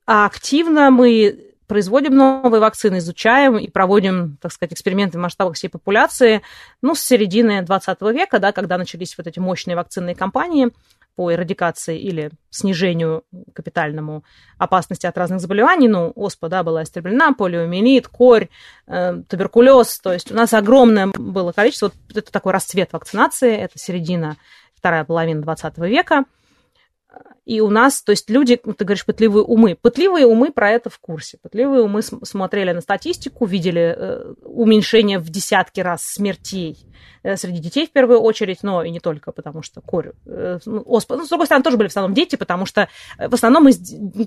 а активно мы производим новые вакцины, изучаем и проводим, так сказать, эксперименты в масштабах всей популяции, ну, с середины 20 века, да, когда начались вот эти мощные вакцинные кампании по эрадикации или снижению капитальному опасности от разных заболеваний. Ну, оспа, да, была истреблена, полиомиелит, корь, э, туберкулез. То есть у нас огромное было количество. Вот это такой расцвет вакцинации, это середина, вторая половина 20 века – и у нас, то есть люди, ты говоришь, пытливые умы. Пытливые умы про это в курсе. Пытливые умы смотрели на статистику, видели э, уменьшение в десятки раз смертей Э, среди детей в первую очередь, но и не только, потому что корь, э, ну, оспа, ну, с другой стороны, тоже были в основном дети, потому что в основном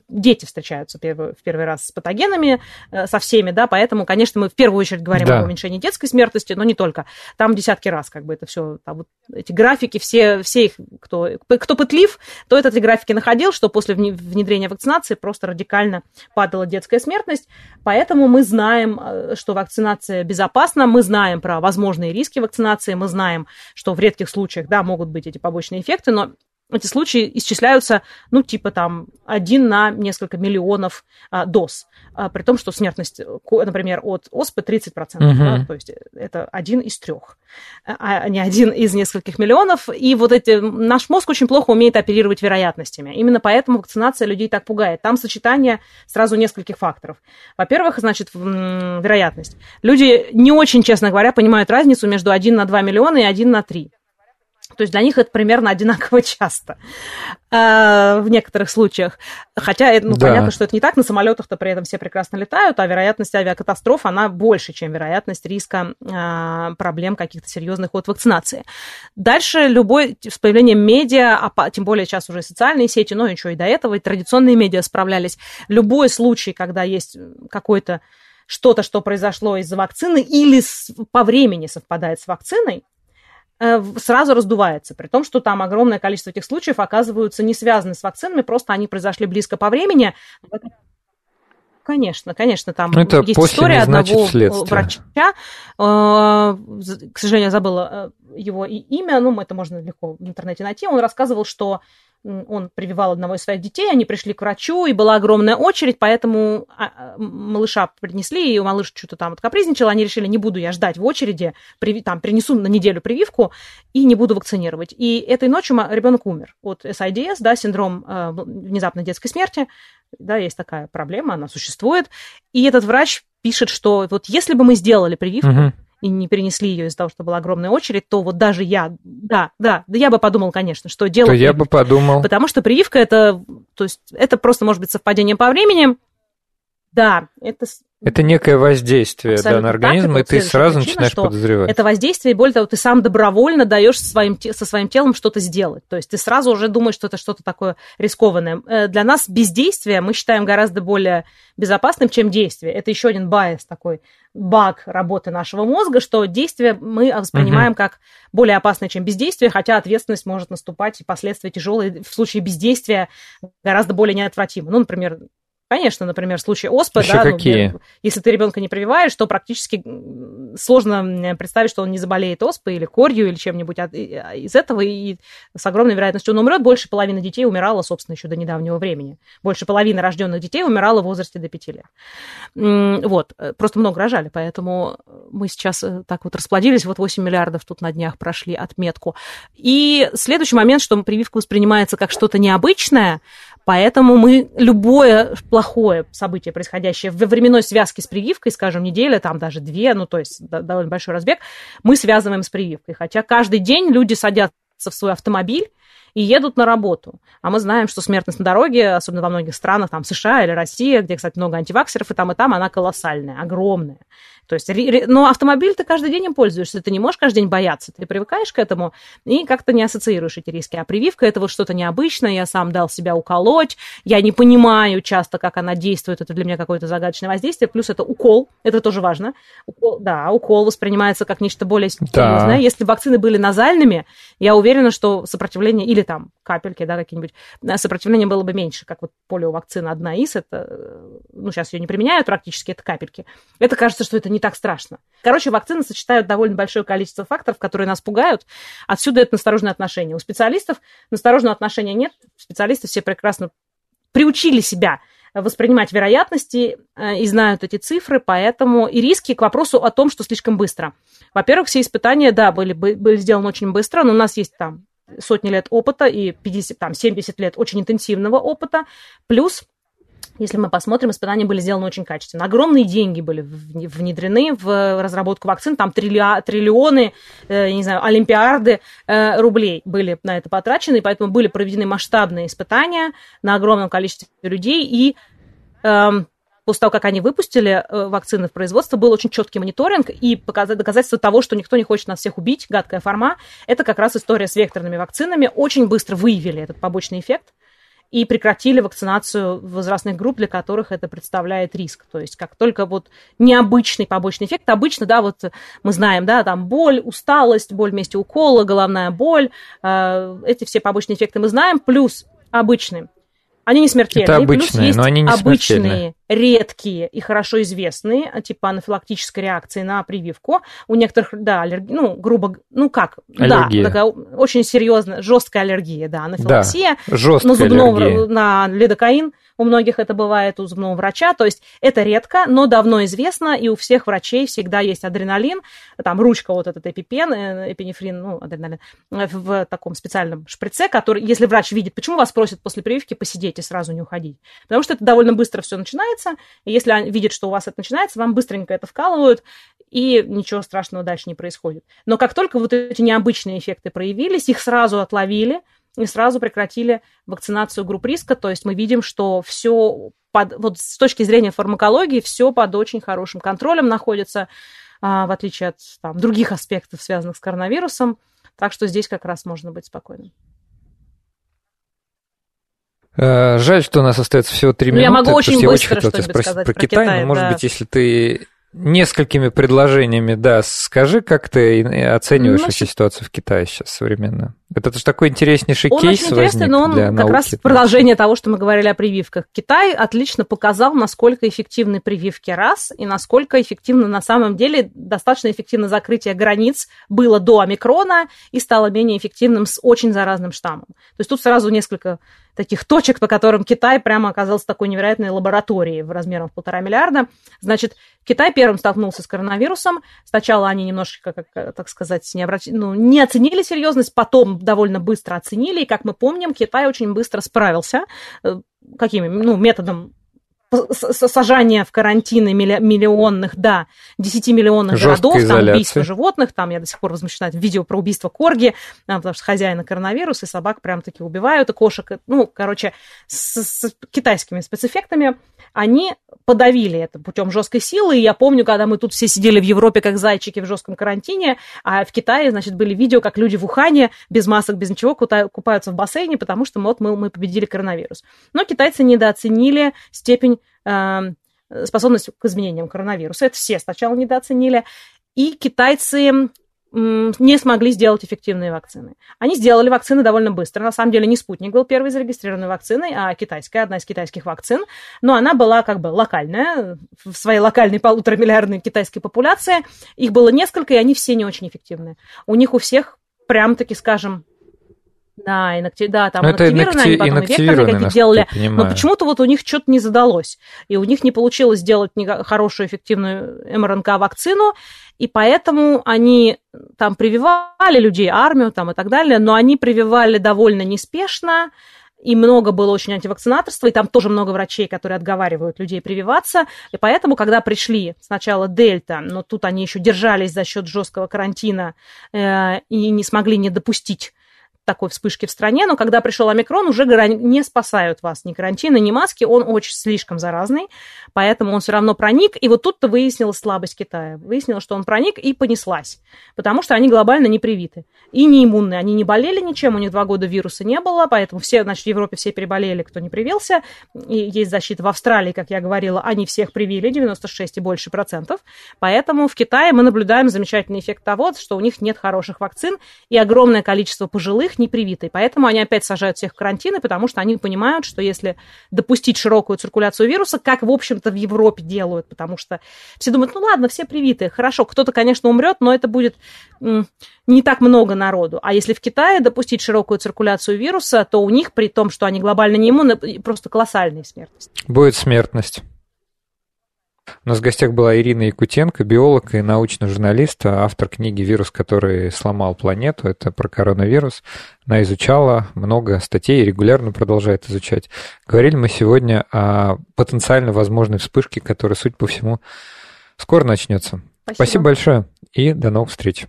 дети встречаются первый, в первый раз с патогенами, со всеми, да, поэтому, конечно, мы в первую очередь говорим да. о уменьшении детской смертности, но не только. Там десятки раз как бы это все, там вот эти графики, все, все их, кто, кто пытлив, то этот эти графики находил, что после внедрения вакцинации просто радикально падала детская смертность, поэтому мы знаем, что вакцинация безопасна, мы знаем про возможные риски вакцинации мы знаем, что в редких случаях, да, могут быть эти побочные эффекты, но эти случаи исчисляются, ну, типа там один на несколько миллионов а, доз, а, при том, что смертность, например, от оспы 30%, угу. да, то есть это один из трех, а, а не один из нескольких миллионов. И вот эти, наш мозг очень плохо умеет оперировать вероятностями. Именно поэтому вакцинация людей так пугает. Там сочетание сразу нескольких факторов. Во-первых, значит, вероятность. Люди не очень, честно говоря, понимают разницу между 1 на 2 миллиона и 1 на 3. То есть для них это примерно одинаково часто э, в некоторых случаях. Хотя, ну, да. понятно, что это не так. На самолетах-то при этом все прекрасно летают, а вероятность авиакатастроф, она больше, чем вероятность риска э, проблем каких-то серьезных от вакцинации. Дальше любой, с появлением медиа, а тем более сейчас уже социальные сети, но еще и до этого, и традиционные медиа справлялись. Любой случай, когда есть какой-то что-то, что произошло из-за вакцины или с, по времени совпадает с вакциной, Э, сразу раздувается, при том, что там огромное количество этих случаев оказываются не связаны с вакцинами, просто они произошли близко по времени. Конечно, конечно, там Но это есть история одного следствие. врача, э, к сожалению, я забыла его имя, ну, это можно легко в интернете найти, он рассказывал, что он прививал одного из своих детей, они пришли к врачу, и была огромная очередь, поэтому а, а, малыша принесли, и малыш что-то там откапризничал, они решили, не буду я ждать в очереди, там, принесу на неделю прививку и не буду вакцинировать. И этой ночью ребенок умер от SIDS, да, синдром э, внезапной детской смерти, да, есть такая проблема, она существует, и этот врач пишет, что вот если бы мы сделали прививку, угу и не перенесли ее из-за того, что была огромная очередь, то вот даже я, да, да, да я бы подумал, конечно, что делать. То я бы подумал. Потому что прививка это, то есть это просто может быть совпадение по времени. Да, это это некое воздействие да, на организм, так, и ты сразу причина, начинаешь подозревать. Это воздействие, и более того, ты сам добровольно даешь своим, со своим телом что-то сделать. То есть ты сразу уже думаешь, что это что-то такое рискованное. Э, для нас бездействие мы считаем гораздо более безопасным, чем действие. Это еще один байс такой, баг работы нашего мозга, что действие мы воспринимаем угу. как более опасное, чем бездействие, хотя ответственность может наступать и последствия тяжелые в случае бездействия гораздо более неотвратимы. Ну, например, Конечно, например, в случае оспы, Еще да, какие? Ну, если ты ребенка не прививаешь, то практически сложно представить, что он не заболеет оспой или корью или чем-нибудь из этого, и с огромной вероятностью он умрет. Больше половины детей умирало, собственно, еще до недавнего времени. Больше половины рожденных детей умирало в возрасте до 5 лет. Вот, э, просто много рожали, поэтому мы сейчас э, так вот расплодились, вот 8 миллиардов тут на днях прошли отметку. И следующий момент, что прививка воспринимается как что-то необычное, Поэтому мы любое плохое событие, происходящее во временной связке с прививкой, скажем, неделя, там даже две, ну, то есть довольно большой разбег, мы связываем с прививкой. Хотя каждый день люди садятся в свой автомобиль и едут на работу. А мы знаем, что смертность на дороге, особенно во многих странах, там США или Россия, где, кстати, много антиваксеров, и там, и там она колоссальная, огромная. То есть, но автомобиль ты каждый день им пользуешься, ты не можешь каждый день бояться, ты привыкаешь к этому и как-то не ассоциируешь эти риски. А прививка это вот что-то необычное, я сам дал себя уколоть, я не понимаю часто, как она действует, это для меня какое-то загадочное воздействие, плюс это укол, это тоже важно. Укол, да, укол воспринимается как нечто более серьезное. Да. Если вакцины были назальными, я уверена, что сопротивление, или там капельки, да, какие-нибудь, э, сопротивление было бы меньше, как вот полиовакцина одна из, это, э, ну, сейчас ее не применяют практически, это капельки. Это кажется, что это не так страшно. Короче, вакцины сочетают довольно большое количество факторов, которые нас пугают. Отсюда это настороженное отношение. У специалистов настороженного отношения нет. Специалисты все прекрасно приучили себя воспринимать вероятности и знают эти цифры, поэтому и риски к вопросу о том, что слишком быстро. Во-первых, все испытания, да, были, были сделаны очень быстро, но у нас есть там сотни лет опыта и 50, там, 70 лет очень интенсивного опыта, плюс если мы посмотрим, испытания были сделаны очень качественно. Огромные деньги были внедрены в разработку вакцин, там триллионы, э, не знаю, олимпиарды э, рублей были на это потрачены, и поэтому были проведены масштабные испытания на огромном количестве людей, и эм, после того, как они выпустили э, вакцины в производство, был очень четкий мониторинг и доказательство того, что никто не хочет нас всех убить, гадкая форма. Это как раз история с векторными вакцинами. Очень быстро выявили этот побочный эффект и прекратили вакцинацию возрастных групп, для которых это представляет риск. То есть как только вот необычный побочный эффект, обычно, да, вот мы знаем, да, там боль, усталость, боль вместе укола, головная боль, э, эти все побочные эффекты мы знаем, плюс обычный они не смертельные. Это обычные, есть но они не обычные, редкие и хорошо известные, типа анафилактической реакции на прививку. У некоторых, да, аллерги, ну, грубо, ну как, аллергия. да, такая очень серьезная, жесткая аллергия, да, анафилаксия. Да, жесткая на зубного, аллергия. На лидокаин у многих это бывает у зубного врача, то есть это редко, но давно известно, и у всех врачей всегда есть адреналин, там ручка вот этот эпипен, э, эпинефрин, ну, адреналин, э, в таком специальном шприце, который, если врач видит, почему вас просят после прививки посидеть и сразу не уходить? Потому что это довольно быстро все начинается, и если видят, что у вас это начинается, вам быстренько это вкалывают, и ничего страшного дальше не происходит. Но как только вот эти необычные эффекты проявились, их сразу отловили, и сразу прекратили вакцинацию групп риска. То есть мы видим, что все под, вот с точки зрения фармакологии все под очень хорошим контролем находится, а, в отличие от там, других аспектов, связанных с коронавирусом. Так что здесь как раз можно быть спокойным. Э, жаль, что у нас остается всего три минуты. Ну, я могу очень быстро я очень хотел тебя спросить про, про Китай, Китай, но, может да. быть, если ты несколькими предложениями, да, скажи, как ты оцениваешь ну, вообще ситуацию в Китае сейчас современно? Это же такой интереснейший он кейс очень интересный, но он как науки, раз продолжение того, что мы говорили о прививках. Китай отлично показал, насколько эффективны прививки раз, и насколько эффективно на самом деле достаточно эффективно закрытие границ было до омикрона и стало менее эффективным с очень заразным штаммом. То есть тут сразу несколько таких точек, по которым Китай прямо оказался такой невероятной лабораторией в размерах полтора миллиарда. Значит, Китай первым столкнулся с коронавирусом. Сначала они немножечко, как, так сказать, не, обрати... ну, не оценили серьезность, потом довольно быстро оценили. И, как мы помним, Китай очень быстро справился. Э, какими? Ну, методом сажание в карантины миллионных, да, 10 миллионных Жесткая городов, там убийство животных, там я до сих пор возмущена видео про убийство корги, потому что хозяина коронавирус, и собак прям таки убивают, и кошек, ну, короче, с, с китайскими спецэффектами, они подавили это путем жесткой силы, и я помню, когда мы тут все сидели в Европе как зайчики в жестком карантине, а в Китае, значит, были видео, как люди в Ухане без масок, без ничего купаются в бассейне, потому что вот мы, мы победили коронавирус. Но китайцы недооценили степень способность к изменениям коронавируса. Это все сначала недооценили. И китайцы не смогли сделать эффективные вакцины. Они сделали вакцины довольно быстро. На самом деле не спутник был первой зарегистрированной вакциной, а китайская, одна из китайских вакцин. Но она была как бы локальная, в своей локальной полуторамиллиардной китайской популяции. Их было несколько, и они все не очень эффективные. У них у всех прям-таки, скажем, да, инакти... да, там но инактивированы, они потом векторные какие делали, но почему-то вот у них что-то не задалось, и у них не получилось сделать хорошую эффективную МРНК-вакцину, и поэтому они там прививали людей, армию там и так далее, но они прививали довольно неспешно, и много было очень антивакцинаторства, и там тоже много врачей, которые отговаривают людей прививаться. И поэтому, когда пришли сначала Дельта, но тут они еще держались за счет жесткого карантина э, и не смогли не допустить такой вспышки в стране, но когда пришел омикрон, уже не спасают вас. Ни карантины, ни маски, он очень слишком заразный, поэтому он все равно проник, и вот тут-то выяснилась слабость Китая. Выяснилось, что он проник и понеслась, потому что они глобально не привиты. И не иммунные, они не болели ничем, у них два года вируса не было, поэтому все, значит, в Европе все переболели, кто не привился, и есть защита в Австралии, как я говорила, они всех привили, 96 и больше процентов, поэтому в Китае мы наблюдаем замечательный эффект того, что у них нет хороших вакцин, и огромное количество пожилых, не привитой. Поэтому они опять сажают всех в карантины, потому что они понимают, что если допустить широкую циркуляцию вируса, как, в общем-то, в Европе делают, потому что все думают, ну ладно, все привиты, хорошо, кто-то, конечно, умрет, но это будет не так много народу. А если в Китае допустить широкую циркуляцию вируса, то у них, при том, что они глобально не иммунны, просто колоссальная смертность. Будет смертность. У нас в гостях была Ирина Якутенко, биолог и научный журналист, автор книги «Вирус, который сломал планету». Это про коронавирус. Она изучала много статей и регулярно продолжает изучать. Говорили мы сегодня о потенциально возможной вспышке, которая, суть по всему, скоро начнется. Спасибо, Спасибо большое и до новых встреч.